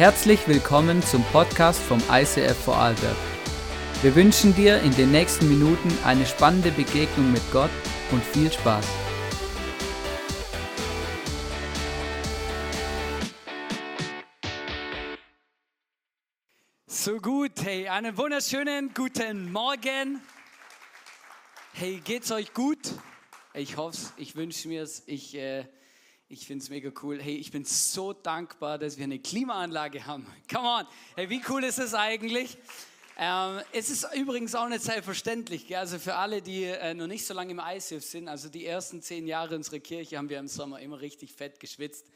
Herzlich willkommen zum Podcast vom ICF Vorarlberg. Wir wünschen dir in den nächsten Minuten eine spannende Begegnung mit Gott und viel Spaß. So gut, hey, einen wunderschönen guten Morgen. Hey, geht's euch gut? Ich hoffe ich wünsche mir es. Ich, äh, ich finde es mega cool. Hey, ich bin so dankbar, dass wir eine Klimaanlage haben. Come on. Hey, wie cool ist es eigentlich? Ähm, es ist übrigens auch nicht selbstverständlich. Gell? Also für alle, die äh, noch nicht so lange im ICF sind, also die ersten zehn Jahre unserer Kirche haben wir im Sommer immer richtig fett geschwitzt.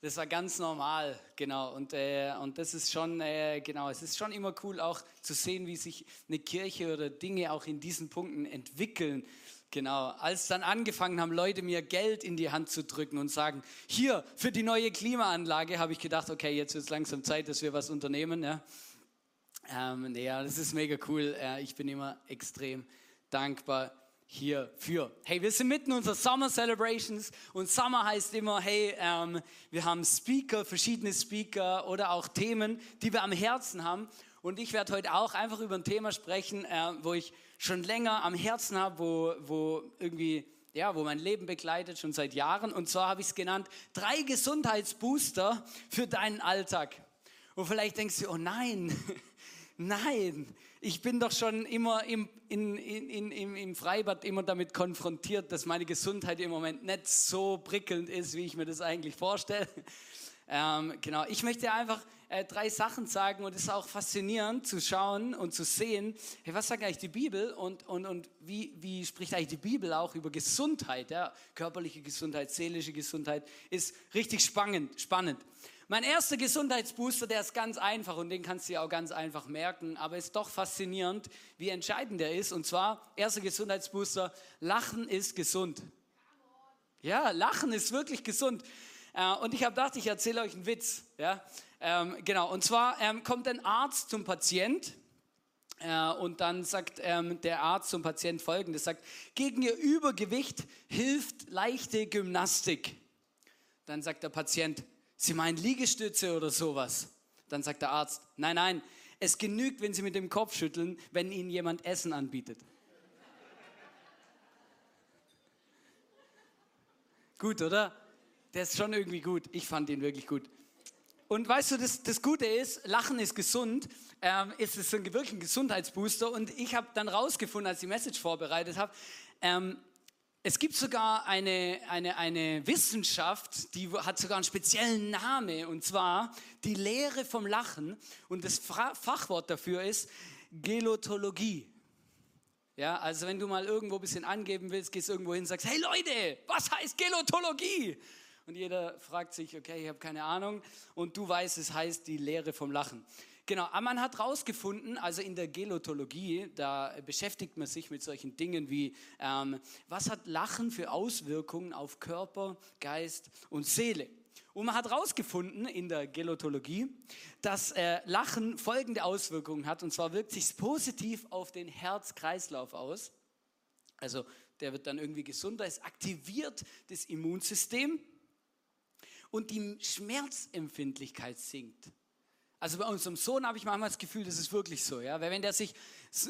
Das war ganz normal, genau. Und, äh, und das ist schon, äh, genau, es ist schon immer cool auch zu sehen, wie sich eine Kirche oder Dinge auch in diesen Punkten entwickeln. Genau, als dann angefangen haben, Leute mir Geld in die Hand zu drücken und sagen, hier für die neue Klimaanlage, habe ich gedacht, okay, jetzt wird es langsam Zeit, dass wir was unternehmen. Ja, ähm, ja das ist mega cool. Äh, ich bin immer extrem dankbar hierfür. Hey, wir sind mitten in unserer Summer Celebrations und Summer heißt immer, hey, ähm, wir haben Speaker, verschiedene Speaker oder auch Themen, die wir am Herzen haben. Und ich werde heute auch einfach über ein Thema sprechen, äh, wo ich schon länger am Herzen habe, wo, wo irgendwie, ja, wo mein Leben begleitet, schon seit Jahren. Und zwar habe ich es genannt, drei Gesundheitsbooster für deinen Alltag. Und vielleicht denkst du, oh nein, nein, ich bin doch schon immer im, in, in, in, im Freibad immer damit konfrontiert, dass meine Gesundheit im Moment nicht so prickelnd ist, wie ich mir das eigentlich vorstelle. Ähm, genau, ich möchte einfach äh, drei Sachen sagen und es ist auch faszinierend zu schauen und zu sehen, hey, was sagt eigentlich die Bibel und, und, und wie, wie spricht eigentlich die Bibel auch über Gesundheit, ja? körperliche Gesundheit, seelische Gesundheit, ist richtig spannend. spannend. Mein erster Gesundheitsbooster, der ist ganz einfach und den kannst du dir auch ganz einfach merken, aber ist doch faszinierend, wie entscheidend der ist. Und zwar, erster Gesundheitsbooster, Lachen ist gesund. Ja, Lachen ist wirklich gesund. Äh, und ich habe gedacht, ich erzähle euch einen Witz. Ja? Ähm, genau, und zwar ähm, kommt ein Arzt zum Patient äh, und dann sagt ähm, der Arzt zum Patient folgendes, sagt, gegen ihr Übergewicht hilft leichte Gymnastik. Dann sagt der Patient, Sie meinen Liegestütze oder sowas? Dann sagt der Arzt, nein, nein, es genügt, wenn Sie mit dem Kopf schütteln, wenn Ihnen jemand Essen anbietet. gut, oder? Der ist schon irgendwie gut. Ich fand ihn wirklich gut. Und weißt du, das, das Gute ist, Lachen ist gesund, ähm, ist ein, wirklich ein Gesundheitsbooster. Und ich habe dann rausgefunden, als ich die Message vorbereitet habe, ähm, es gibt sogar eine, eine, eine Wissenschaft, die hat sogar einen speziellen Namen, und zwar die Lehre vom Lachen. Und das Fachwort dafür ist Gelotologie. Ja, also wenn du mal irgendwo ein bisschen angeben willst, gehst irgendwo hin und sagst, hey Leute, was heißt Gelotologie? Und jeder fragt sich, okay, ich habe keine Ahnung und du weißt, es heißt die Lehre vom Lachen. Genau, aber man hat herausgefunden, also in der Gelotologie, da beschäftigt man sich mit solchen Dingen wie, ähm, was hat Lachen für Auswirkungen auf Körper, Geist und Seele? Und man hat herausgefunden in der Gelotologie, dass äh, Lachen folgende Auswirkungen hat. Und zwar wirkt sich positiv auf den Herz-Kreislauf aus. Also der wird dann irgendwie gesunder. Es aktiviert das Immunsystem und die Schmerzempfindlichkeit sinkt. Also bei unserem Sohn habe ich manchmal das Gefühl, das ist wirklich so, ja, weil wenn der sich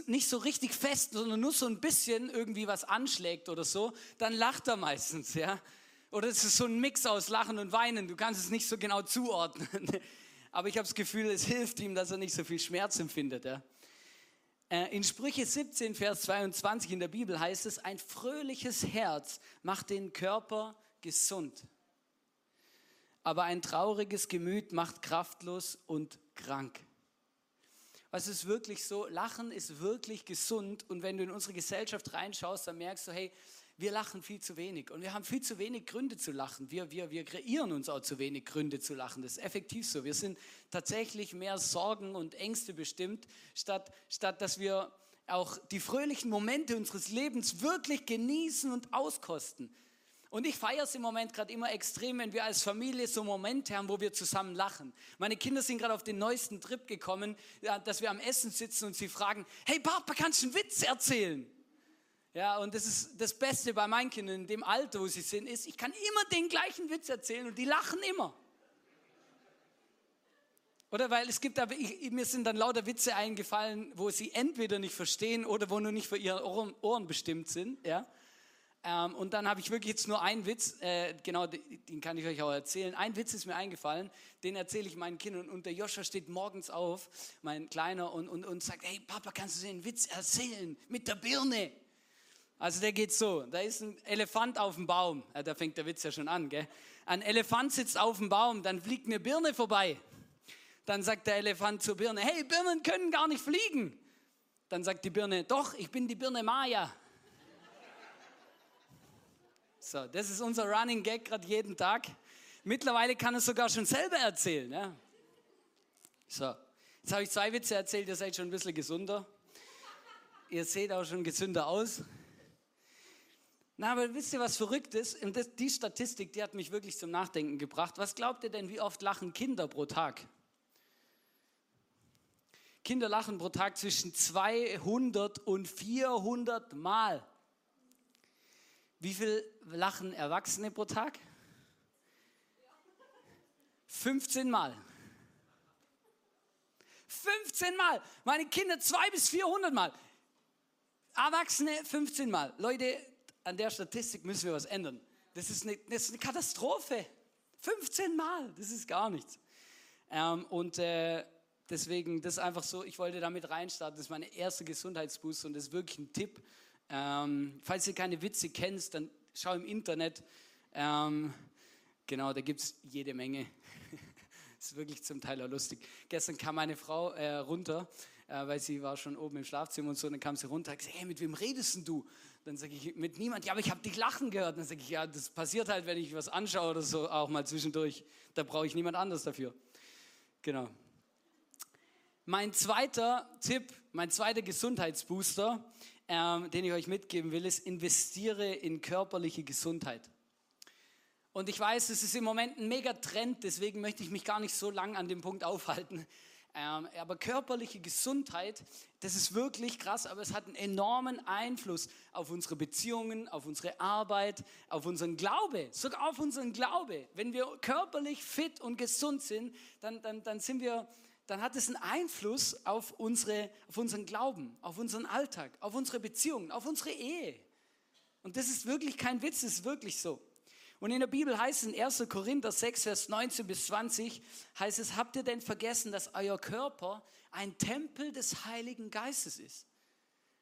nicht so richtig fest, sondern nur so ein bisschen irgendwie was anschlägt oder so, dann lacht er meistens, ja. Oder es ist so ein Mix aus Lachen und Weinen, du kannst es nicht so genau zuordnen. Aber ich habe das Gefühl, es hilft ihm, dass er nicht so viel Schmerz empfindet, ja. Äh, in Sprüche 17, Vers 22 in der Bibel heißt es, ein fröhliches Herz macht den Körper gesund aber ein trauriges Gemüt macht kraftlos und krank. Was ist wirklich so? Lachen ist wirklich gesund und wenn du in unsere Gesellschaft reinschaust, dann merkst du, hey, wir lachen viel zu wenig und wir haben viel zu wenig Gründe zu lachen. Wir, wir, wir kreieren uns auch zu wenig Gründe zu lachen. Das ist effektiv so. Wir sind tatsächlich mehr Sorgen und Ängste bestimmt, statt, statt dass wir auch die fröhlichen Momente unseres Lebens wirklich genießen und auskosten. Und ich feiere es im Moment gerade immer extrem, wenn wir als Familie so Momente haben, wo wir zusammen lachen. Meine Kinder sind gerade auf den neuesten Trip gekommen, dass wir am Essen sitzen und sie fragen, hey Papa, kannst du einen Witz erzählen? Ja, und das ist das Beste bei meinen Kindern in dem Alter, wo sie sind, ist, ich kann immer den gleichen Witz erzählen und die lachen immer. Oder weil es gibt, aber ich, mir sind dann lauter Witze eingefallen, wo sie entweder nicht verstehen oder wo nur nicht für ihre Ohren, Ohren bestimmt sind. Ja? Ähm, und dann habe ich wirklich jetzt nur einen Witz, äh, genau, den kann ich euch auch erzählen. Ein Witz ist mir eingefallen, den erzähle ich meinen Kindern. Und der Joscha steht morgens auf, mein Kleiner, und, und, und sagt, hey Papa, kannst du den Witz erzählen mit der Birne? Also der geht so, da ist ein Elefant auf dem Baum. Ja, da fängt der Witz ja schon an. Gell? Ein Elefant sitzt auf dem Baum, dann fliegt eine Birne vorbei. Dann sagt der Elefant zur Birne, hey, Birnen können gar nicht fliegen. Dann sagt die Birne, doch, ich bin die Birne Maya. So, das ist unser Running Gag gerade jeden Tag. Mittlerweile kann es sogar schon selber erzählen. Ja? So, jetzt habe ich zwei Witze erzählt, ihr seid schon ein bisschen gesunder. Ihr seht auch schon gesünder aus. Na, aber wisst ihr, was verrückt ist? Und das, die Statistik, die hat mich wirklich zum Nachdenken gebracht. Was glaubt ihr denn, wie oft lachen Kinder pro Tag? Kinder lachen pro Tag zwischen 200 und 400 Mal. Wie viel lachen Erwachsene pro Tag? 15 Mal. 15 Mal. Meine Kinder 200 bis 400 Mal. Erwachsene 15 Mal. Leute, an der Statistik müssen wir was ändern. Das ist eine, das ist eine Katastrophe. 15 Mal, das ist gar nichts. Ähm, und äh, Deswegen, das ist einfach so, ich wollte damit reinstarten. Das ist meine erste Gesundheitsboost und das ist wirklich ein Tipp. Ähm, falls ihr keine Witze kennst, dann schau im Internet. Ähm, genau, da gibt es jede Menge. ist wirklich zum Teil auch lustig. Gestern kam meine Frau äh, runter, äh, weil sie war schon oben im Schlafzimmer und so. Und dann kam sie runter und gesagt, hey, mit wem redest denn du? Dann sage ich, mit niemand. Ja, aber ich habe dich lachen gehört. Dann sage ich, ja, das passiert halt, wenn ich was anschaue oder so, auch mal zwischendurch. Da brauche ich niemand anders dafür. Genau. Mein zweiter Tipp, mein zweiter Gesundheitsbooster, ähm, den ich euch mitgeben will, ist, investiere in körperliche Gesundheit. Und ich weiß, es ist im Moment ein mega Trend, deswegen möchte ich mich gar nicht so lang an dem Punkt aufhalten. Ähm, aber körperliche Gesundheit, das ist wirklich krass, aber es hat einen enormen Einfluss auf unsere Beziehungen, auf unsere Arbeit, auf unseren Glaube, sogar auf unseren Glaube. Wenn wir körperlich fit und gesund sind, dann, dann, dann sind wir dann hat es einen Einfluss auf, unsere, auf unseren Glauben, auf unseren Alltag, auf unsere Beziehungen, auf unsere Ehe. Und das ist wirklich kein Witz, das ist wirklich so. Und in der Bibel heißt es in 1. Korinther 6, Vers 19 bis 20, heißt es, habt ihr denn vergessen, dass euer Körper ein Tempel des Heiligen Geistes ist?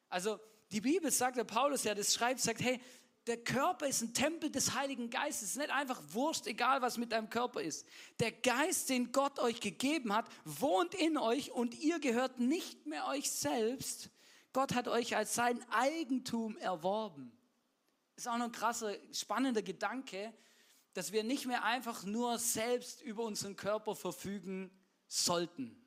Also die Bibel sagt, der Paulus, der das schreibt, sagt, hey, der Körper ist ein Tempel des Heiligen Geistes. Es ist nicht einfach Wurst, egal was mit deinem Körper ist. Der Geist, den Gott euch gegeben hat, wohnt in euch und ihr gehört nicht mehr euch selbst. Gott hat euch als sein Eigentum erworben. Ist auch noch ein krasser, spannender Gedanke, dass wir nicht mehr einfach nur selbst über unseren Körper verfügen sollten.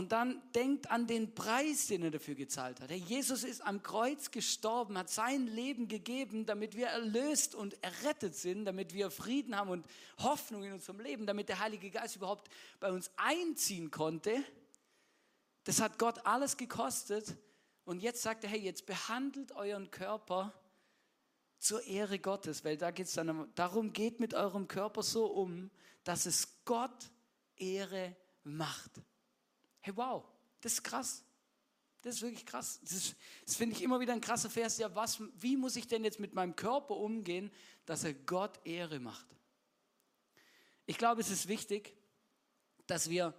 Und dann denkt an den Preis, den er dafür gezahlt hat. Hey, Jesus ist am Kreuz gestorben, hat sein Leben gegeben, damit wir erlöst und errettet sind, damit wir Frieden haben und Hoffnung in unserem Leben, damit der Heilige Geist überhaupt bei uns einziehen konnte. Das hat Gott alles gekostet. Und jetzt sagt er, hey, jetzt behandelt euren Körper zur Ehre Gottes, weil da geht es dann darum, geht mit eurem Körper so um, dass es Gott Ehre macht. Hey, wow, das ist krass. Das ist wirklich krass. Das, das finde ich immer wieder ein krasser Vers. Ja, was, wie muss ich denn jetzt mit meinem Körper umgehen, dass er Gott Ehre macht? Ich glaube, es ist wichtig, dass wir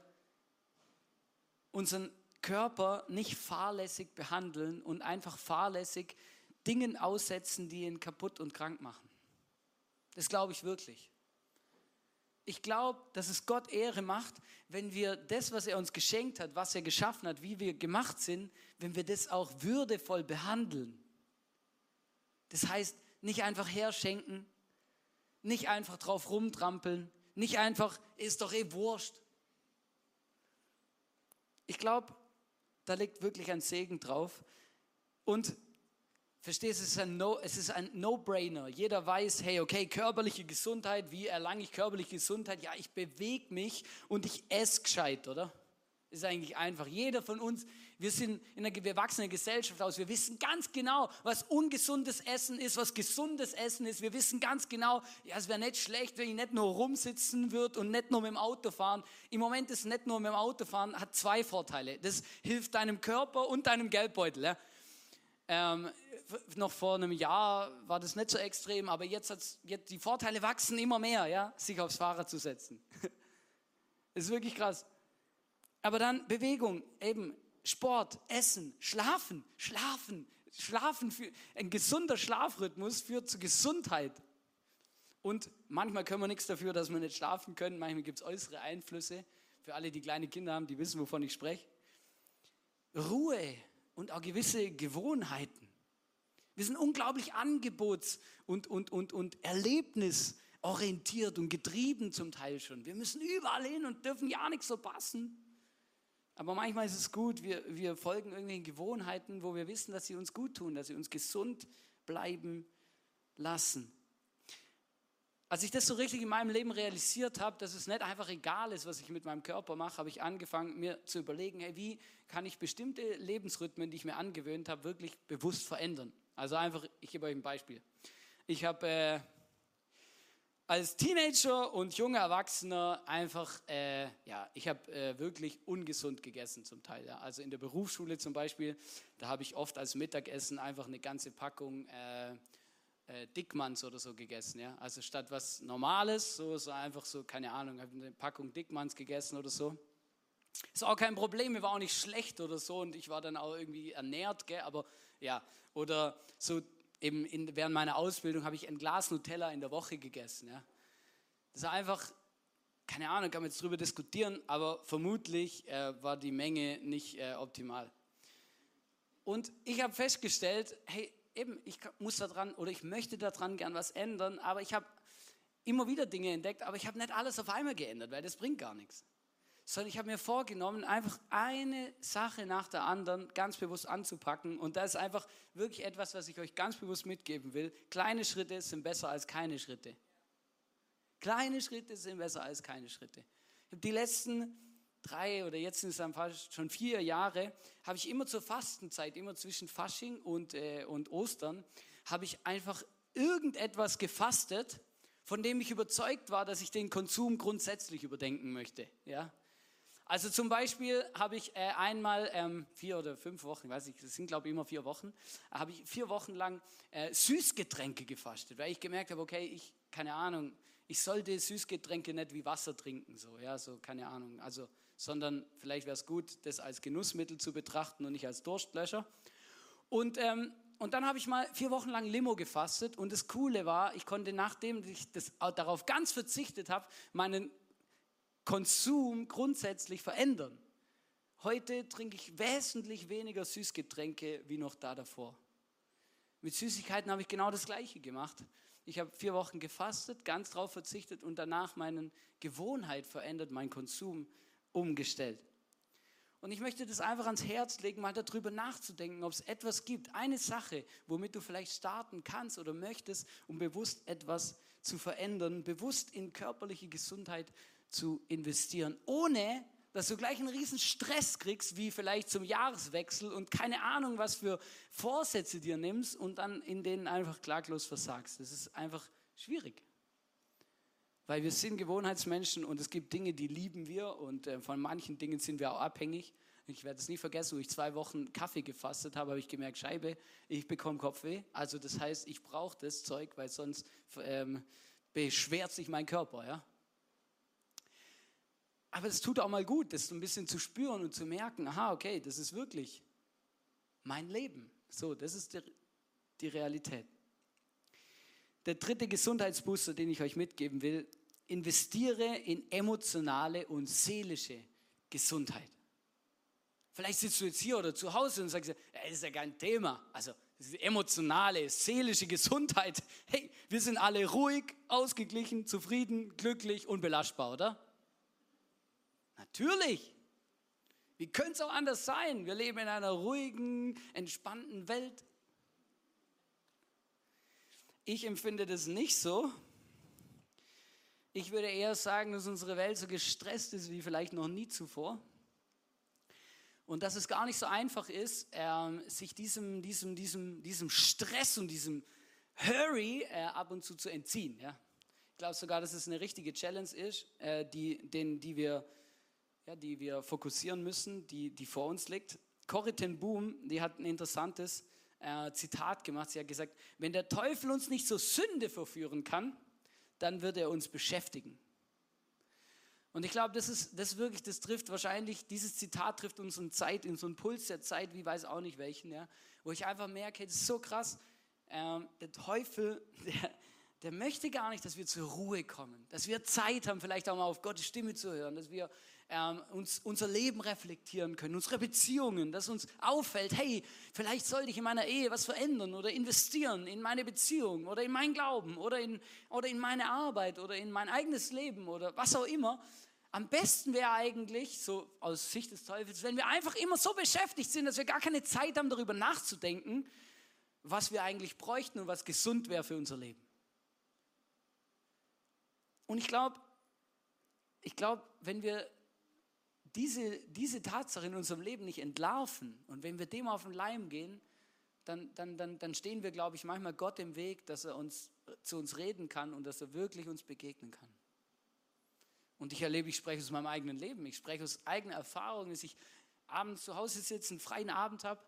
unseren Körper nicht fahrlässig behandeln und einfach fahrlässig Dingen aussetzen, die ihn kaputt und krank machen. Das glaube ich wirklich. Ich glaube, dass es Gott Ehre macht, wenn wir das, was er uns geschenkt hat, was er geschaffen hat, wie wir gemacht sind, wenn wir das auch würdevoll behandeln. Das heißt, nicht einfach herschenken, nicht einfach drauf rumtrampeln, nicht einfach, ist doch eh wurscht. Ich glaube, da liegt wirklich ein Segen drauf. Und Verstehst du, es ist ein No, es ist ein No-Brainer. Jeder weiß, hey, okay, körperliche Gesundheit, wie erlange ich körperliche Gesundheit? Ja, ich bewege mich und ich esse gescheit, oder? Ist eigentlich einfach. Jeder von uns Wir sind in einer gewachsenen Gesellschaft aus. Wir wissen ganz genau, was ungesundes Essen ist, was gesundes Essen ist. Wir wissen ganz genau, ja, es wäre nicht schlecht, wenn ich nicht nur rumsitzen würde und nicht nur mit dem Auto fahren. Im Moment ist nicht nur mit dem Auto fahren, hat zwei Vorteile. Das hilft deinem Körper und deinem Geldbeutel. Ja. Ähm, noch vor einem Jahr war das nicht so extrem, aber jetzt, hat's, jetzt die Vorteile wachsen immer mehr, ja, sich aufs Fahrrad zu setzen. Das ist wirklich krass. Aber dann Bewegung, eben Sport, Essen, Schlafen, Schlafen, Schlafen. Für, ein gesunder Schlafrhythmus führt zu Gesundheit. Und manchmal können wir nichts dafür, dass wir nicht schlafen können. Manchmal gibt es äußere Einflüsse. Für alle, die kleine Kinder haben, die wissen, wovon ich spreche. Ruhe und auch gewisse Gewohnheiten. Wir sind unglaublich angebots- und, und, und, und erlebnisorientiert und getrieben zum Teil schon. Wir müssen überall hin und dürfen ja nichts verpassen. Aber manchmal ist es gut, wir, wir folgen irgendwelchen Gewohnheiten, wo wir wissen, dass sie uns gut tun, dass sie uns gesund bleiben lassen. Als ich das so richtig in meinem Leben realisiert habe, dass es nicht einfach egal ist, was ich mit meinem Körper mache, habe ich angefangen, mir zu überlegen, hey, wie kann ich bestimmte Lebensrhythmen, die ich mir angewöhnt habe, wirklich bewusst verändern. Also einfach, ich gebe euch ein Beispiel. Ich habe äh, als Teenager und junger Erwachsener einfach, äh, ja, ich habe äh, wirklich ungesund gegessen zum Teil. Ja. Also in der Berufsschule zum Beispiel, da habe ich oft als Mittagessen einfach eine ganze Packung äh, Dickmanns oder so gegessen. Ja. Also statt was Normales, so, so einfach so, keine Ahnung, habe eine Packung Dickmanns gegessen oder so. Ist auch kein Problem, mir war auch nicht schlecht oder so und ich war dann auch irgendwie ernährt, gell, aber ja, oder so eben in, während meiner Ausbildung habe ich ein Glas Nutella in der Woche gegessen. Ja. Das ist einfach, keine Ahnung, kann man jetzt drüber diskutieren, aber vermutlich äh, war die Menge nicht äh, optimal. Und ich habe festgestellt, hey, eben, ich muss daran oder ich möchte daran gern was ändern, aber ich habe immer wieder Dinge entdeckt, aber ich habe nicht alles auf einmal geändert, weil das bringt gar nichts sondern ich habe mir vorgenommen, einfach eine Sache nach der anderen ganz bewusst anzupacken. Und das ist einfach wirklich etwas, was ich euch ganz bewusst mitgeben will. Kleine Schritte sind besser als keine Schritte. Kleine Schritte sind besser als keine Schritte. Ich habe die letzten drei oder jetzt sind es dann fast schon vier Jahre, habe ich immer zur Fastenzeit, immer zwischen Fasching und, äh, und Ostern, habe ich einfach irgendetwas gefastet, von dem ich überzeugt war, dass ich den Konsum grundsätzlich überdenken möchte. Ja? Also zum Beispiel habe ich äh, einmal ähm, vier oder fünf Wochen, weiß ich, das sind glaube ich immer vier Wochen, habe ich vier Wochen lang äh, Süßgetränke gefastet, weil ich gemerkt habe, okay, ich, keine Ahnung, ich sollte Süßgetränke nicht wie Wasser trinken, so, ja, so, keine Ahnung, also, sondern vielleicht wäre es gut, das als Genussmittel zu betrachten und nicht als Durstlöscher. Und, ähm, und dann habe ich mal vier Wochen lang Limo gefastet und das Coole war, ich konnte, nachdem ich das, darauf ganz verzichtet habe, meinen Konsum grundsätzlich verändern. Heute trinke ich wesentlich weniger Süßgetränke wie noch da davor. Mit Süßigkeiten habe ich genau das Gleiche gemacht. Ich habe vier Wochen gefastet, ganz darauf verzichtet und danach meine Gewohnheit verändert, meinen Konsum umgestellt. Und ich möchte das einfach ans Herz legen, mal darüber nachzudenken, ob es etwas gibt, eine Sache, womit du vielleicht starten kannst oder möchtest, um bewusst etwas zu verändern, bewusst in körperliche Gesundheit zu investieren, ohne dass du gleich einen riesen Stress kriegst, wie vielleicht zum Jahreswechsel und keine Ahnung, was für Vorsätze dir nimmst und dann in denen einfach klaglos versagst. Das ist einfach schwierig. Weil wir sind Gewohnheitsmenschen und es gibt Dinge, die lieben wir und äh, von manchen Dingen sind wir auch abhängig. Ich werde es nie vergessen, wo ich zwei Wochen Kaffee gefastet habe, habe ich gemerkt, Scheibe, ich bekomme Kopfweh. Also das heißt, ich brauche das Zeug, weil sonst ähm, beschwert sich mein Körper. Ja? Aber es tut auch mal gut, das so ein bisschen zu spüren und zu merken, aha, okay, das ist wirklich mein Leben. So, das ist die, die Realität. Der dritte Gesundheitsbooster, den ich euch mitgeben will, investiere in emotionale und seelische Gesundheit. Vielleicht sitzt du jetzt hier oder zu Hause und sagst, das ist ja kein Thema. Also emotionale, seelische Gesundheit. Hey, wir sind alle ruhig, ausgeglichen, zufrieden, glücklich, unbelastbar, oder? Natürlich. Wie könnte es auch anders sein? Wir leben in einer ruhigen, entspannten Welt. Ich empfinde das nicht so. Ich würde eher sagen, dass unsere Welt so gestresst ist wie vielleicht noch nie zuvor. Und dass es gar nicht so einfach ist, äh, sich diesem, diesem, diesem, diesem Stress und diesem Hurry äh, ab und zu zu entziehen. Ja? Ich glaube sogar, dass es eine richtige Challenge ist, äh, die, den, die, wir, ja, die wir fokussieren müssen, die, die vor uns liegt. Corrie Boom, die hat ein interessantes äh, Zitat gemacht. Sie hat gesagt, wenn der Teufel uns nicht zur Sünde verführen kann, dann wird er uns beschäftigen. Und ich glaube, das ist, das wirklich, das trifft wahrscheinlich, dieses Zitat trifft unsere Zeit, in so einen Puls der Zeit, wie weiß auch nicht welchen, ja, wo ich einfach merke, das ist so krass, ähm, der Teufel, der, der möchte gar nicht, dass wir zur Ruhe kommen, dass wir Zeit haben, vielleicht auch mal auf Gottes Stimme zu hören, dass wir ähm, uns unser Leben reflektieren können, unsere Beziehungen, dass uns auffällt, hey, vielleicht sollte ich in meiner Ehe was verändern oder investieren in meine Beziehung oder in meinen Glauben oder in, oder in meine Arbeit oder in mein eigenes Leben oder was auch immer. Am besten wäre eigentlich, so aus Sicht des Teufels, wenn wir einfach immer so beschäftigt sind, dass wir gar keine Zeit haben, darüber nachzudenken, was wir eigentlich bräuchten und was gesund wäre für unser Leben. Und ich glaube, ich glaube, wenn wir diese, diese Tatsache in unserem Leben nicht entlarven. Und wenn wir dem auf den Leim gehen, dann, dann, dann, dann stehen wir, glaube ich, manchmal Gott im Weg, dass er uns, zu uns reden kann und dass er wirklich uns begegnen kann. Und ich erlebe, ich spreche aus meinem eigenen Leben, ich spreche aus eigener Erfahrung, dass ich abends zu Hause sitze, einen freien Abend habe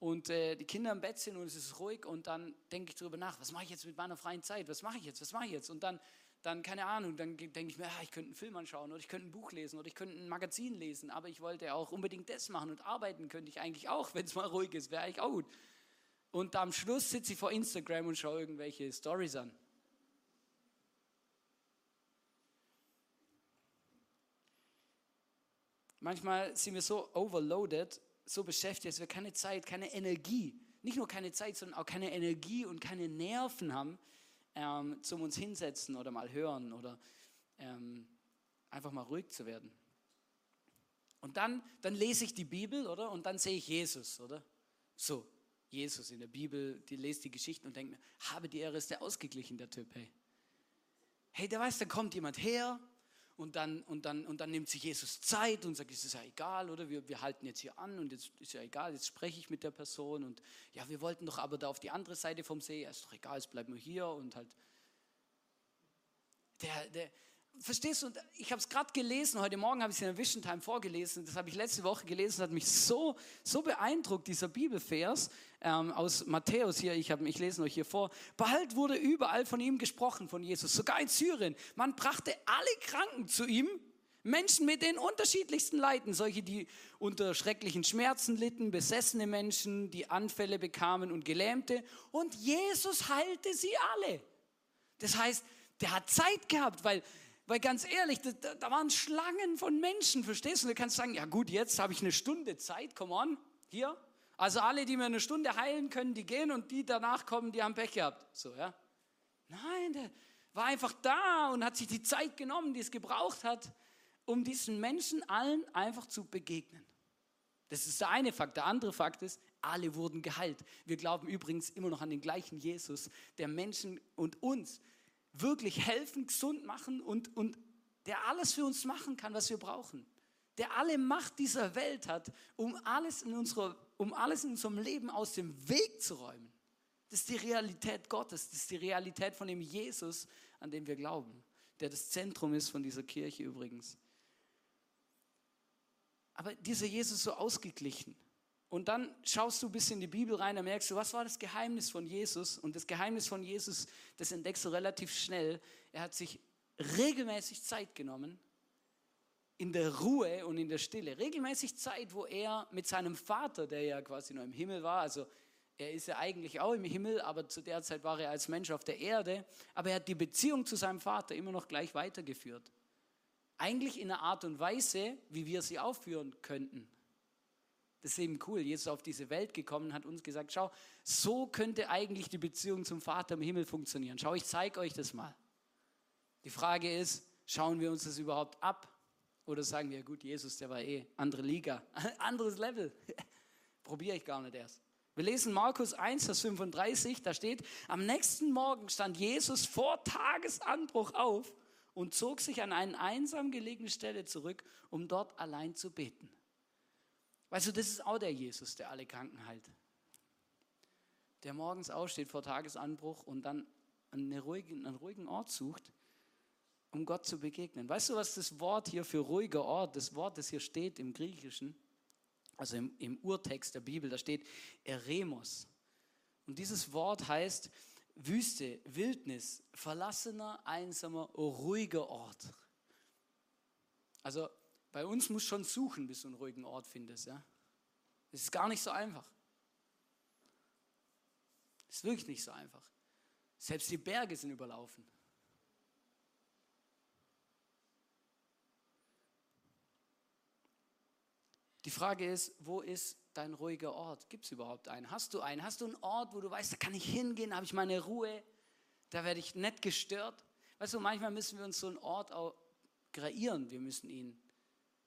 und äh, die Kinder im Bett sind und es ist ruhig und dann denke ich darüber nach, was mache ich jetzt mit meiner freien Zeit, was mache ich jetzt, was mache ich jetzt? Und dann dann, keine Ahnung, dann denke ich mir, ah, ich könnte einen Film anschauen oder ich könnte ein Buch lesen oder ich könnte ein Magazin lesen, aber ich wollte auch unbedingt das machen und arbeiten könnte ich eigentlich auch, wenn es mal ruhig ist, wäre eigentlich auch gut. Und am Schluss sitze ich vor Instagram und schaue irgendwelche Stories an. Manchmal sind wir so overloaded, so beschäftigt, dass wir keine Zeit, keine Energie, nicht nur keine Zeit, sondern auch keine Energie und keine Nerven haben, ähm, zum uns hinsetzen oder mal hören oder ähm, einfach mal ruhig zu werden. Und dann, dann lese ich die Bibel, oder? Und dann sehe ich Jesus, oder? So, Jesus in der Bibel, die lest die Geschichten und denkt mir, habe die Ehre, ist der ausgeglichen, der Typ, hey. Hey, der weiß, da kommt jemand her und dann, und, dann, und dann nimmt sich Jesus Zeit und sagt, es ist ja egal, oder? Wir, wir halten jetzt hier an und jetzt ist ja egal, jetzt spreche ich mit der Person und ja, wir wollten doch aber da auf die andere Seite vom See, ja, ist doch egal, jetzt bleiben wir hier und halt. Der, der, verstehst du, ich habe es gerade gelesen, heute Morgen habe ich es in der Vision Time vorgelesen, das habe ich letzte Woche gelesen, hat mich so, so beeindruckt, dieser Bibelvers ähm, aus Matthäus hier, ich, hab, ich lese euch hier vor. Bald wurde überall von ihm gesprochen, von Jesus, sogar in Syrien. Man brachte alle Kranken zu ihm, Menschen mit den unterschiedlichsten Leiden, solche, die unter schrecklichen Schmerzen litten, besessene Menschen, die Anfälle bekamen und Gelähmte. Und Jesus heilte sie alle. Das heißt, der hat Zeit gehabt, weil weil ganz ehrlich, da, da waren Schlangen von Menschen, verstehst du? Und du kannst sagen, ja gut, jetzt habe ich eine Stunde Zeit, come on, hier. Also alle, die mir eine Stunde heilen können, die gehen und die danach kommen, die haben Pech gehabt. So, ja. Nein, der war einfach da und hat sich die Zeit genommen, die es gebraucht hat, um diesen Menschen allen einfach zu begegnen. Das ist der eine Fakt. Der andere Fakt ist, alle wurden geheilt. Wir glauben übrigens immer noch an den gleichen Jesus, der Menschen und uns wirklich helfen, gesund machen und, und der alles für uns machen kann, was wir brauchen. Der alle Macht dieser Welt hat, um alles in, unserer, um alles in unserem Leben aus dem Weg zu räumen. Das ist die Realität Gottes, das ist die Realität von dem Jesus, an dem wir glauben, der das Zentrum ist von dieser Kirche übrigens. Aber dieser Jesus so ausgeglichen. Und dann schaust du ein bisschen in die Bibel rein, da merkst du, was war das Geheimnis von Jesus? Und das Geheimnis von Jesus, das entdeckst du relativ schnell. Er hat sich regelmäßig Zeit genommen, in der Ruhe und in der Stille. Regelmäßig Zeit, wo er mit seinem Vater, der ja quasi nur im Himmel war, also er ist ja eigentlich auch im Himmel, aber zu der Zeit war er als Mensch auf der Erde, aber er hat die Beziehung zu seinem Vater immer noch gleich weitergeführt. Eigentlich in einer Art und Weise, wie wir sie aufführen könnten. Das ist eben cool. Jesus ist auf diese Welt gekommen hat uns gesagt, schau, so könnte eigentlich die Beziehung zum Vater im Himmel funktionieren. Schau, ich zeige euch das mal. Die Frage ist, schauen wir uns das überhaupt ab? Oder sagen wir, gut, Jesus, der war eh andere Liga, anderes Level. Probiere ich gar nicht erst. Wir lesen Markus 1, Vers 35, da steht, am nächsten Morgen stand Jesus vor Tagesanbruch auf und zog sich an eine einsam gelegene Stelle zurück, um dort allein zu beten. Weißt du, das ist auch der Jesus, der alle Kranken heilt. Der morgens aufsteht vor Tagesanbruch und dann einen ruhigen, einen ruhigen Ort sucht, um Gott zu begegnen. Weißt du, was das Wort hier für ruhiger Ort, das Wort, das hier steht im Griechischen, also im, im Urtext der Bibel, da steht Eremos. Und dieses Wort heißt Wüste, Wildnis, verlassener, einsamer, ruhiger Ort. Also bei uns musst du schon suchen, bis du einen ruhigen Ort findest. Ja? Das ist gar nicht so einfach. Das ist wirklich nicht so einfach. Selbst die Berge sind überlaufen. Die Frage ist, wo ist dein ruhiger Ort? Gibt es überhaupt einen? Hast du einen? Hast du einen Ort, wo du weißt, da kann ich hingehen, da habe ich meine Ruhe, da werde ich nicht gestört? Weißt du, manchmal müssen wir uns so einen Ort auch kreieren. Wir müssen ihn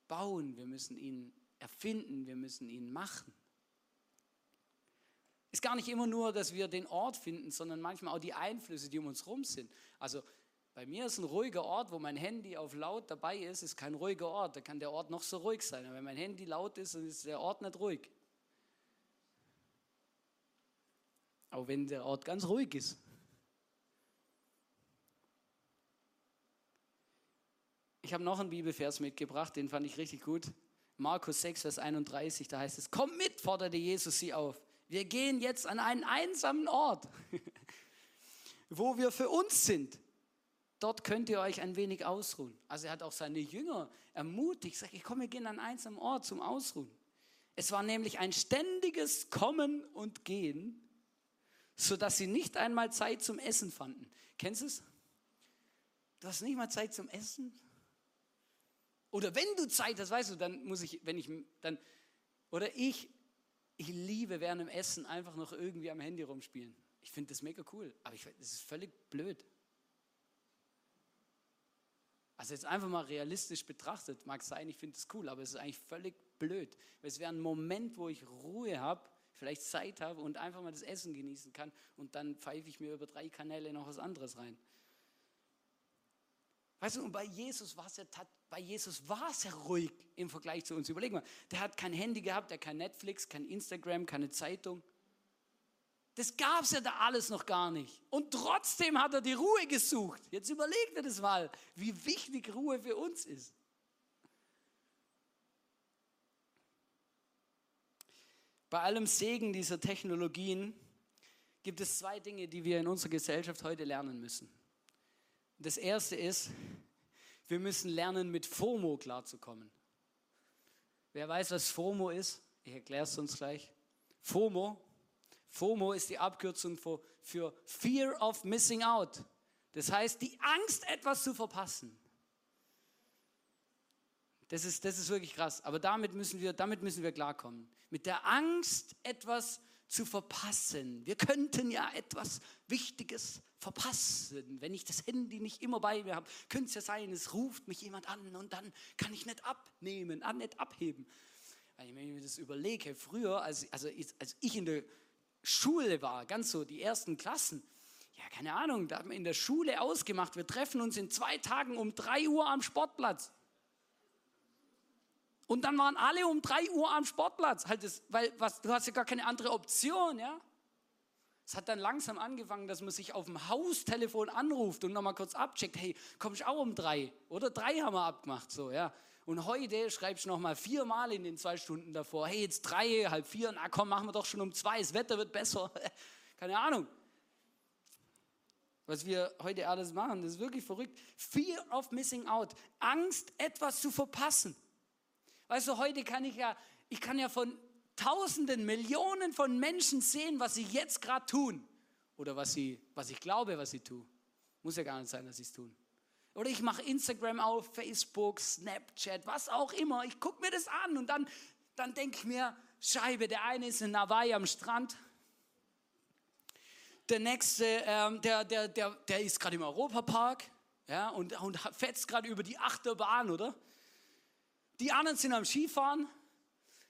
bauen, wir müssen ihn erfinden, wir müssen ihn machen. Ist gar nicht immer nur, dass wir den Ort finden, sondern manchmal auch die Einflüsse, die um uns herum sind. Also bei mir ist ein ruhiger Ort, wo mein Handy auf laut dabei ist, ist kein ruhiger Ort. Da kann der Ort noch so ruhig sein. Aber wenn mein Handy laut ist, dann ist der Ort nicht ruhig. Auch wenn der Ort ganz ruhig ist. Ich habe noch einen Bibelvers mitgebracht, den fand ich richtig gut. Markus 6, Vers 31, da heißt es, komm mit, forderte Jesus sie auf. Wir gehen jetzt an einen einsamen Ort, wo wir für uns sind. Dort könnt ihr euch ein wenig ausruhen. Also er hat auch seine Jünger ermutigt, sagt, ich komme, wir gehen an einen einsamen Ort zum Ausruhen. Es war nämlich ein ständiges Kommen und Gehen, sodass sie nicht einmal Zeit zum Essen fanden. Kennst du es? Du hast nicht mal Zeit zum Essen? Oder wenn du Zeit hast, weißt du, dann muss ich, wenn ich, dann, oder ich, ich liebe während dem Essen einfach noch irgendwie am Handy rumspielen. Ich finde das mega cool, aber ich, das ist völlig blöd. Also jetzt einfach mal realistisch betrachtet, mag sein, ich finde es cool, aber es ist eigentlich völlig blöd. Es wäre ein Moment, wo ich Ruhe habe, vielleicht Zeit habe und einfach mal das Essen genießen kann und dann pfeife ich mir über drei Kanäle noch was anderes rein. Weißt du, und bei Jesus war es ja, bei Jesus war es ja ruhig im Vergleich zu uns. Überleg mal, der hat kein Handy gehabt, der hat kein Netflix, kein Instagram, keine Zeitung. Das gab es ja da alles noch gar nicht. Und trotzdem hat er die Ruhe gesucht. Jetzt überlegt er das mal, wie wichtig Ruhe für uns ist. Bei allem Segen dieser Technologien gibt es zwei Dinge, die wir in unserer Gesellschaft heute lernen müssen. Das erste ist, wir müssen lernen, mit FOMO klarzukommen. Wer weiß, was FOMO ist? Ich erkläre es uns gleich. FOMO FOMO ist die Abkürzung für, Fear of Missing Out. Das heißt, die Angst, etwas zu verpassen. Das ist, das ist wirklich krass. Aber damit müssen, wir, damit müssen wir klarkommen. Mit der Angst, etwas zu verpassen. Wir könnten ja etwas Wichtiges verpassen. Wenn ich das Handy nicht immer bei mir habe, könnte es ja sein, es ruft mich jemand an und dann kann ich nicht abnehmen, nicht abheben. Wenn ich mir das überlege, früher, als, also als ich in der Schule war, ganz so die ersten Klassen, ja, keine Ahnung, da haben wir in der Schule ausgemacht, wir treffen uns in zwei Tagen um drei Uhr am Sportplatz. Und dann waren alle um drei Uhr am Sportplatz, halt das, weil was, du hast ja gar keine andere Option, ja. Es hat dann langsam angefangen, dass man sich auf dem Haustelefon anruft und nochmal kurz abcheckt, hey, komm ich auch um drei? Oder drei haben wir abgemacht, so, ja. Und heute schreibst du noch mal viermal in den zwei Stunden davor, hey, jetzt drei, halb vier, na komm, machen wir doch schon um zwei, das Wetter wird besser. Keine Ahnung. Was wir heute alles machen, das ist wirklich verrückt. Fear of missing out. Angst, etwas zu verpassen. Weißt du, heute kann ich ja, ich kann ja von Tausenden, Millionen von Menschen sehen, was sie jetzt gerade tun. Oder was, sie, was ich glaube, was sie tun. Muss ja gar nicht sein, dass sie es tun. Oder ich mache Instagram auf, Facebook, Snapchat, was auch immer. Ich gucke mir das an und dann, dann denke ich mir, Scheibe, der eine ist in Hawaii am Strand. Der nächste, ähm, der, der, der, der ist gerade im Europapark ja, und, und fetzt gerade über die Achterbahn, oder? Die anderen sind am Skifahren.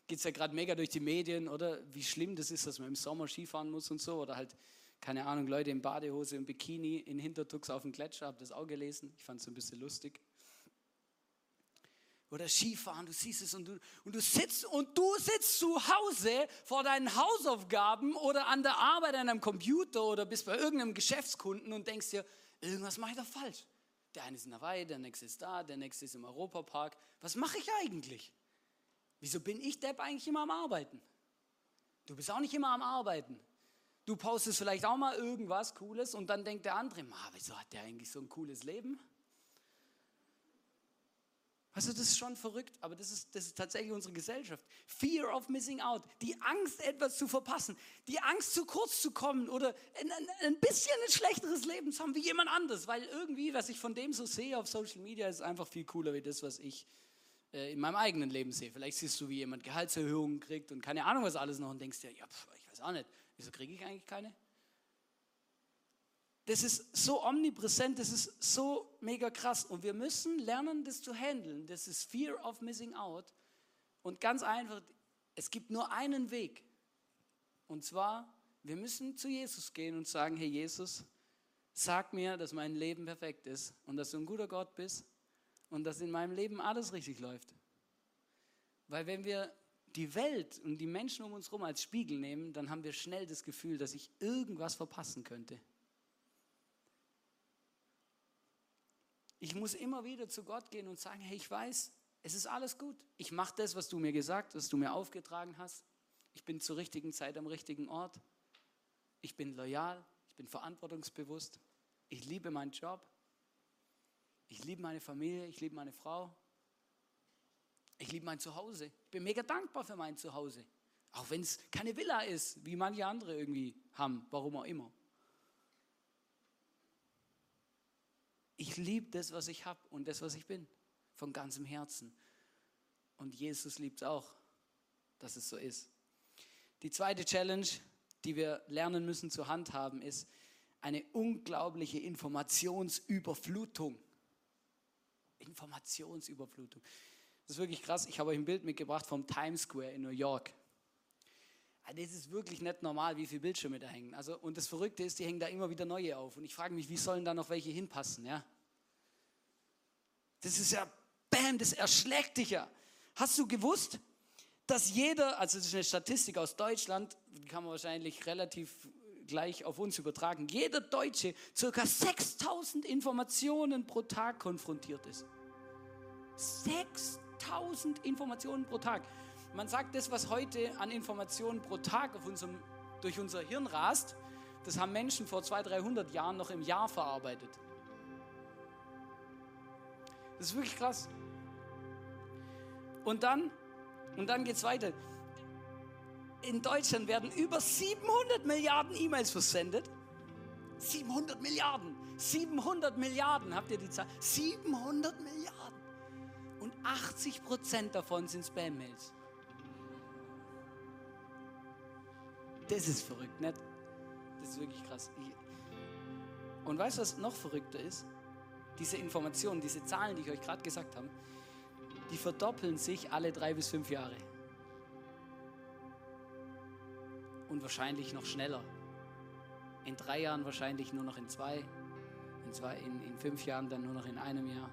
Geht es ja gerade mega durch die Medien, oder? Wie schlimm das ist, dass man im Sommer Skifahren muss und so. Oder halt keine Ahnung, Leute in Badehose und Bikini in Hintertux auf dem Gletscher, habe das auch gelesen. Ich fand es ein bisschen lustig. oder Skifahren, du siehst es und du, und du sitzt und du sitzt zu Hause vor deinen Hausaufgaben oder an der Arbeit an einem Computer oder bist bei irgendeinem Geschäftskunden und denkst dir, irgendwas mache ich da falsch. Der eine ist in Hawaii, der nächste ist da, der nächste ist im Europapark. Was mache ich eigentlich? Wieso bin ich Depp eigentlich immer am Arbeiten? Du bist auch nicht immer am Arbeiten. Du postest vielleicht auch mal irgendwas Cooles und dann denkt der andere, wieso hat der eigentlich so ein cooles Leben? Also das ist schon verrückt, aber das ist, das ist tatsächlich unsere Gesellschaft. Fear of missing out, die Angst, etwas zu verpassen, die Angst, zu kurz zu kommen oder ein, ein bisschen ein schlechteres Leben zu haben wie jemand anderes, weil irgendwie, was ich von dem so sehe auf Social Media, ist einfach viel cooler wie das, was ich äh, in meinem eigenen Leben sehe. Vielleicht siehst du, wie jemand Gehaltserhöhungen kriegt und keine Ahnung was alles noch und denkst dir, ja, pf, ich weiß auch nicht, wieso kriege ich eigentlich keine? Das ist so omnipräsent, das ist so mega krass. Und wir müssen lernen, das zu handeln. Das ist Fear of Missing Out. Und ganz einfach, es gibt nur einen Weg. Und zwar, wir müssen zu Jesus gehen und sagen, hey Jesus, sag mir, dass mein Leben perfekt ist und dass du ein guter Gott bist und dass in meinem Leben alles richtig läuft. Weil wenn wir die Welt und die Menschen um uns herum als Spiegel nehmen, dann haben wir schnell das Gefühl, dass ich irgendwas verpassen könnte. Ich muss immer wieder zu Gott gehen und sagen, hey, ich weiß, es ist alles gut. Ich mache das, was du mir gesagt, was du mir aufgetragen hast. Ich bin zur richtigen Zeit am richtigen Ort. Ich bin loyal, ich bin verantwortungsbewusst. Ich liebe meinen Job. Ich liebe meine Familie, ich liebe meine Frau. Ich liebe mein Zuhause. Ich bin mega dankbar für mein Zuhause. Auch wenn es keine Villa ist, wie manche andere irgendwie haben, warum auch immer. Ich liebe das, was ich habe und das, was ich bin, von ganzem Herzen. Und Jesus liebt es auch, dass es so ist. Die zweite Challenge, die wir lernen müssen zu handhaben, ist eine unglaubliche Informationsüberflutung. Informationsüberflutung. Das ist wirklich krass. Ich habe euch ein Bild mitgebracht vom Times Square in New York. Also das ist wirklich nicht normal, wie viele Bildschirme da hängen. Also, und das Verrückte ist, die hängen da immer wieder neue auf. Und ich frage mich, wie sollen da noch welche hinpassen? Ja? Das ist ja, bam, das erschlägt dich ja. Hast du gewusst, dass jeder, also das ist eine Statistik aus Deutschland, die kann man wahrscheinlich relativ gleich auf uns übertragen, jeder Deutsche circa 6000 Informationen pro Tag konfrontiert ist. 6000 Informationen pro Tag. Man sagt, das, was heute an Informationen pro Tag unserem, durch unser Hirn rast, das haben Menschen vor 200, 300 Jahren noch im Jahr verarbeitet. Das ist wirklich krass. Und dann, und dann geht es weiter. In Deutschland werden über 700 Milliarden E-Mails versendet. 700 Milliarden. 700 Milliarden, habt ihr die Zahl? 700 Milliarden. Und 80 Prozent davon sind Spam-Mails. Das ist verrückt, nicht? Das ist wirklich krass. Und weißt du, was noch verrückter ist? Diese Informationen, diese Zahlen, die ich euch gerade gesagt habe, die verdoppeln sich alle drei bis fünf Jahre. Und wahrscheinlich noch schneller. In drei Jahren wahrscheinlich nur noch in zwei, in, zwei, in, in fünf Jahren dann nur noch in einem Jahr.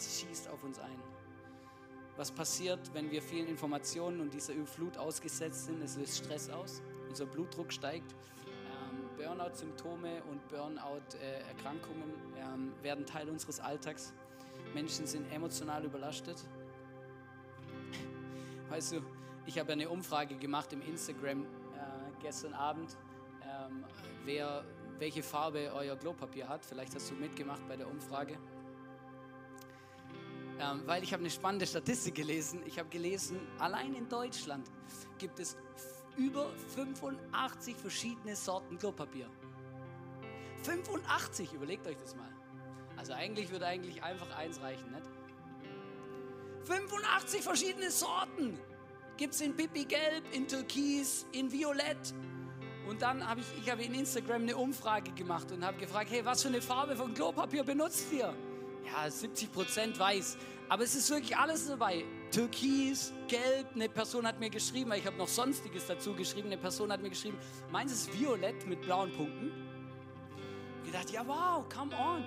Schießt auf uns ein. Was passiert, wenn wir vielen Informationen und dieser Flut ausgesetzt sind? Es löst Stress aus, unser Blutdruck steigt, ähm, Burnout-Symptome und Burnout-Erkrankungen ähm, werden Teil unseres Alltags. Menschen sind emotional überlastet. Weißt du, ich habe eine Umfrage gemacht im Instagram äh, gestern Abend, ähm, wer, welche Farbe euer Klopapier hat. Vielleicht hast du mitgemacht bei der Umfrage ähm, weil ich habe eine spannende Statistik gelesen. Ich habe gelesen, allein in Deutschland gibt es über 85 verschiedene Sorten Klopapier. 85, überlegt euch das mal. Also eigentlich würde eigentlich einfach eins reichen, nicht? 85 verschiedene Sorten gibt es in Pipi Gelb, in Türkis, in Violett. Und dann habe ich, ich habe in Instagram eine Umfrage gemacht und habe gefragt, hey, was für eine Farbe von Klopapier benutzt ihr? Ja, 70 Prozent weiß. Aber es ist wirklich alles dabei. Türkis, Gelb, eine Person hat mir geschrieben, weil ich habe noch Sonstiges dazu geschrieben, eine Person hat mir geschrieben, meins ist violett mit blauen Punkten. Ich dachte, ja wow, come on.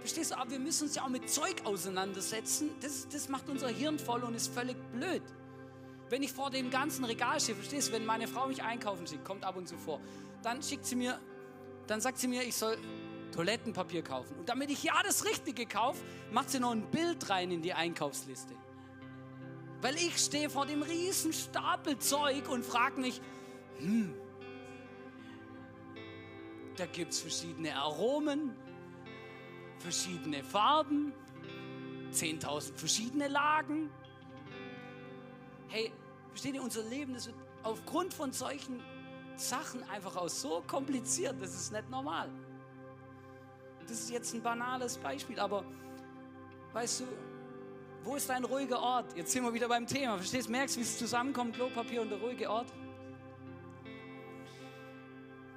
Verstehst du? Aber wir müssen uns ja auch mit Zeug auseinandersetzen. Das, das macht unser Hirn voll und ist völlig blöd. Wenn ich vor dem ganzen Regal stehe, verstehst du, wenn meine Frau mich einkaufen schickt, kommt ab und zu vor, dann schickt sie mir, dann sagt sie mir, ich soll Toilettenpapier kaufen. Und damit ich ja das Richtige kaufe, macht sie noch ein Bild rein in die Einkaufsliste. Weil ich stehe vor dem riesen Stapel Zeug und frage mich, hm, da gibt es verschiedene Aromen, verschiedene Farben, 10.000 verschiedene Lagen. Hey, versteht ihr, unser Leben, das wird aufgrund von solchen Sachen einfach auch so kompliziert, das ist nicht normal. Das ist jetzt ein banales Beispiel, aber weißt du, wo ist dein ruhiger Ort? Jetzt sind wir wieder beim Thema. Verstehst du? Merkst, wie es zusammenkommt, Klopapier und der ruhige Ort?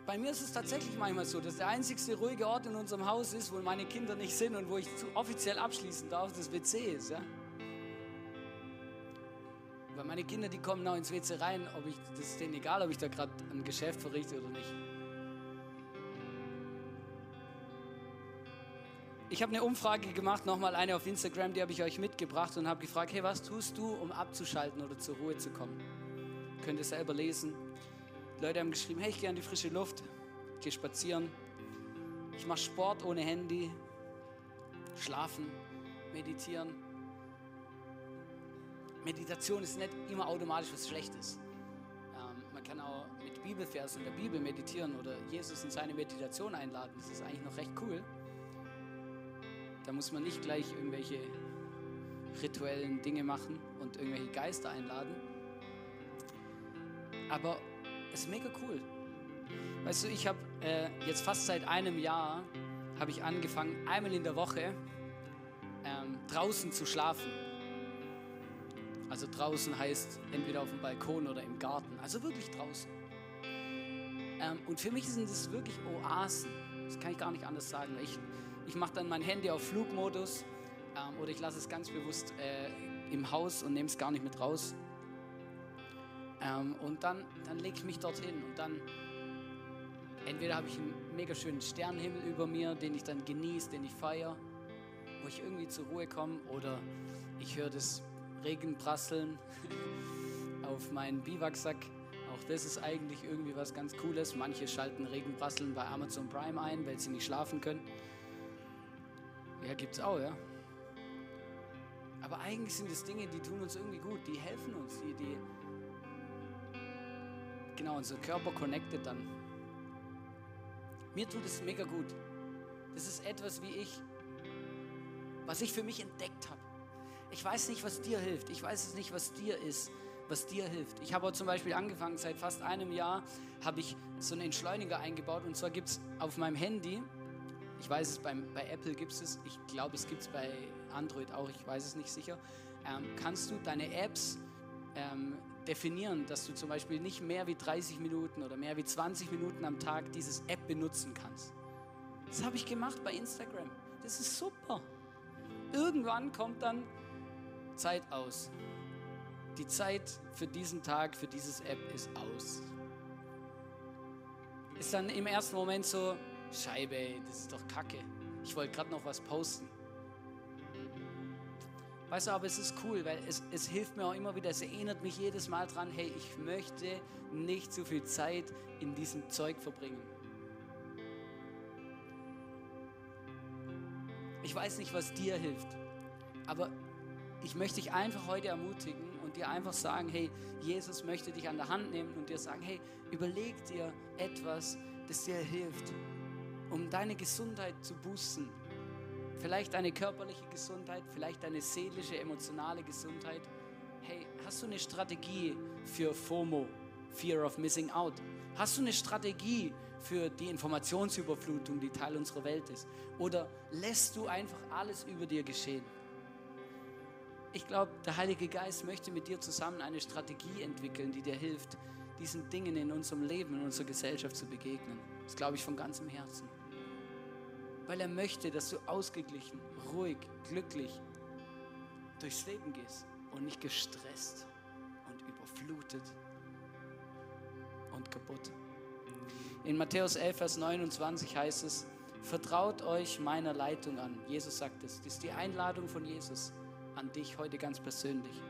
Bei mir ist es tatsächlich manchmal so, dass der einzigste ruhige Ort in unserem Haus ist, wo meine Kinder nicht sind und wo ich offiziell abschließen darf, das WC ist. Ja? Weil meine Kinder, die kommen auch ins WC rein, ob ich, das ist denen egal, ob ich da gerade ein Geschäft verrichte oder nicht. Ich habe eine Umfrage gemacht, nochmal eine auf Instagram, die habe ich euch mitgebracht und habe gefragt, hey, was tust du, um abzuschalten oder zur Ruhe zu kommen? Könnt ihr selber lesen. Die Leute haben geschrieben, hey, ich gehe an die frische Luft, gehe spazieren, ich mache Sport ohne Handy, schlafen, meditieren. Meditation ist nicht immer automatisch was Schlechtes. Ähm, man kann auch mit Bibelversen in der Bibel meditieren oder Jesus in seine Meditation einladen. Das ist eigentlich noch recht cool. Da muss man nicht gleich irgendwelche rituellen Dinge machen und irgendwelche Geister einladen. Aber es ist mega cool. Weißt du, ich habe äh, jetzt fast seit einem Jahr habe ich angefangen, einmal in der Woche ähm, draußen zu schlafen. Also draußen heißt entweder auf dem Balkon oder im Garten. Also wirklich draußen. Ähm, und für mich sind das wirklich Oasen. Das kann ich gar nicht anders sagen. Ich, ich mache dann mein Handy auf Flugmodus ähm, oder ich lasse es ganz bewusst äh, im Haus und nehme es gar nicht mit raus. Ähm, und dann, dann lege ich mich dorthin und dann entweder habe ich einen mega schönen Sternenhimmel über mir, den ich dann genieße, den ich feiere, wo ich irgendwie zur Ruhe komme oder ich höre das Regenprasseln auf meinen Biwaksack. Auch das ist eigentlich irgendwie was ganz Cooles. Manche schalten Regenprasseln bei Amazon Prime ein, weil sie nicht schlafen können. Ja, gibt's auch, ja. Aber eigentlich sind es Dinge, die tun uns irgendwie gut, die helfen uns, die, die genau, unser Körper connected dann. Mir tut es mega gut. Das ist etwas, wie ich, was ich für mich entdeckt habe. Ich weiß nicht, was dir hilft. Ich weiß es nicht, was dir ist, was dir hilft. Ich habe zum Beispiel angefangen, seit fast einem Jahr habe ich so einen Entschleuniger eingebaut. Und zwar gibt es auf meinem Handy, ich weiß es, beim, bei Apple gibt es, ich glaube, es gibt es bei Android auch, ich weiß es nicht sicher, ähm, kannst du deine Apps ähm, definieren, dass du zum Beispiel nicht mehr wie 30 Minuten oder mehr wie 20 Minuten am Tag dieses App benutzen kannst. Das habe ich gemacht bei Instagram. Das ist super. Irgendwann kommt dann Zeit aus. Die Zeit für diesen Tag, für dieses App ist aus. Ist dann im ersten Moment so, Scheibe, ey, das ist doch Kacke. Ich wollte gerade noch was posten. Weißt du, aber es ist cool, weil es, es hilft mir auch immer wieder, es erinnert mich jedes Mal dran, hey, ich möchte nicht zu viel Zeit in diesem Zeug verbringen. Ich weiß nicht, was dir hilft, aber ich möchte dich einfach heute ermutigen und dir einfach sagen, hey, Jesus möchte dich an der Hand nehmen und dir sagen, hey, überleg dir etwas, das dir hilft, um deine Gesundheit zu boosten. Vielleicht deine körperliche Gesundheit, vielleicht deine seelische, emotionale Gesundheit. Hey, hast du eine Strategie für FOMO, Fear of Missing Out? Hast du eine Strategie für die Informationsüberflutung, die Teil unserer Welt ist? Oder lässt du einfach alles über dir geschehen? Ich glaube, der Heilige Geist möchte mit dir zusammen eine Strategie entwickeln, die dir hilft, diesen Dingen in unserem Leben, in unserer Gesellschaft zu begegnen. Das glaube ich von ganzem Herzen. Weil er möchte, dass du ausgeglichen, ruhig, glücklich durchs Leben gehst und nicht gestresst und überflutet und kaputt. In Matthäus 11, Vers 29 heißt es, Vertraut euch meiner Leitung an. Jesus sagt es. Das ist die Einladung von Jesus an dich heute ganz persönlich.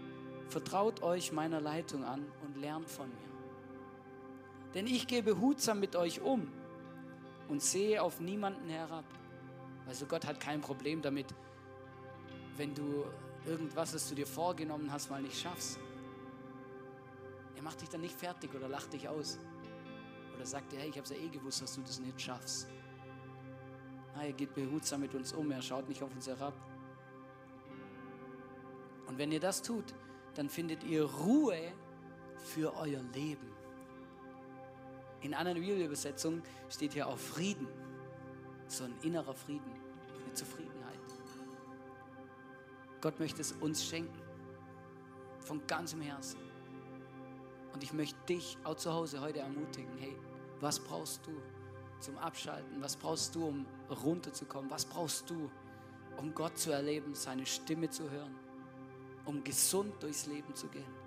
Vertraut euch meiner Leitung an und lernt von mir. Denn ich gehe behutsam mit euch um und sehe auf niemanden herab. Also Gott hat kein Problem damit, wenn du irgendwas, was du dir vorgenommen hast, mal nicht schaffst. Er macht dich dann nicht fertig oder lacht dich aus. Oder sagt dir, hey, ich habe es ja eh gewusst, dass du das nicht schaffst. Nein, er geht behutsam mit uns um, er schaut nicht auf uns herab. Und wenn ihr das tut, dann findet ihr Ruhe für euer Leben. In anderen Bibelübersetzungen steht hier auch Frieden, so ein innerer Frieden, eine Zufriedenheit. Gott möchte es uns schenken, von ganzem Herzen. Und ich möchte dich auch zu Hause heute ermutigen, hey, was brauchst du zum Abschalten? Was brauchst du, um runterzukommen? Was brauchst du, um Gott zu erleben, seine Stimme zu hören, um gesund durchs Leben zu gehen?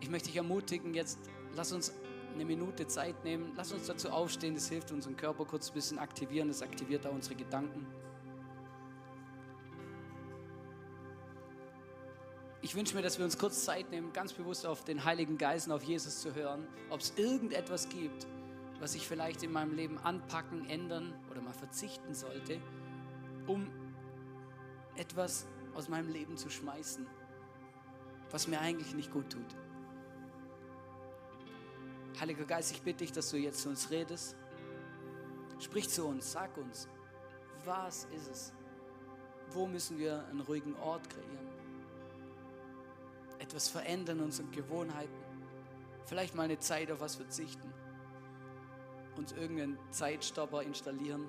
Ich möchte dich ermutigen, jetzt lass uns eine Minute Zeit nehmen, lass uns dazu aufstehen, das hilft unseren Körper kurz ein bisschen aktivieren, das aktiviert auch unsere Gedanken. ich wünsche mir, dass wir uns kurz Zeit nehmen, ganz bewusst auf den Heiligen Geist auf Jesus zu hören, ob es irgendetwas gibt, was ich vielleicht in meinem Leben anpacken, ändern oder mal verzichten sollte, um etwas aus meinem Leben zu schmeißen, was mir eigentlich nicht gut tut. Heiliger Geist, ich bitte dich, dass du jetzt zu uns redest. Sprich zu uns, sag uns, was ist es? Wo müssen wir einen ruhigen Ort kreieren? etwas verändern in unseren Gewohnheiten. Vielleicht mal eine Zeit auf was verzichten. Uns irgendeinen Zeitstopper installieren.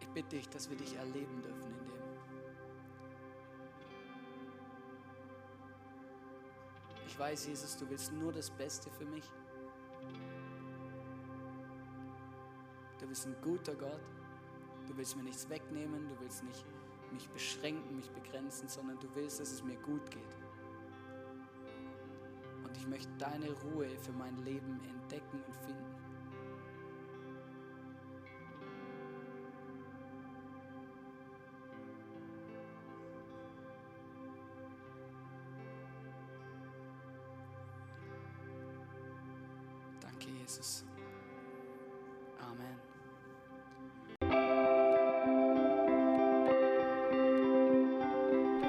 Ich bitte dich, dass wir dich erleben dürfen weiß, Jesus, du willst nur das Beste für mich. Du bist ein guter Gott. Du willst mir nichts wegnehmen, du willst nicht mich beschränken, mich begrenzen, sondern du willst, dass es mir gut geht. Und ich möchte deine Ruhe für mein Leben entdecken und finden.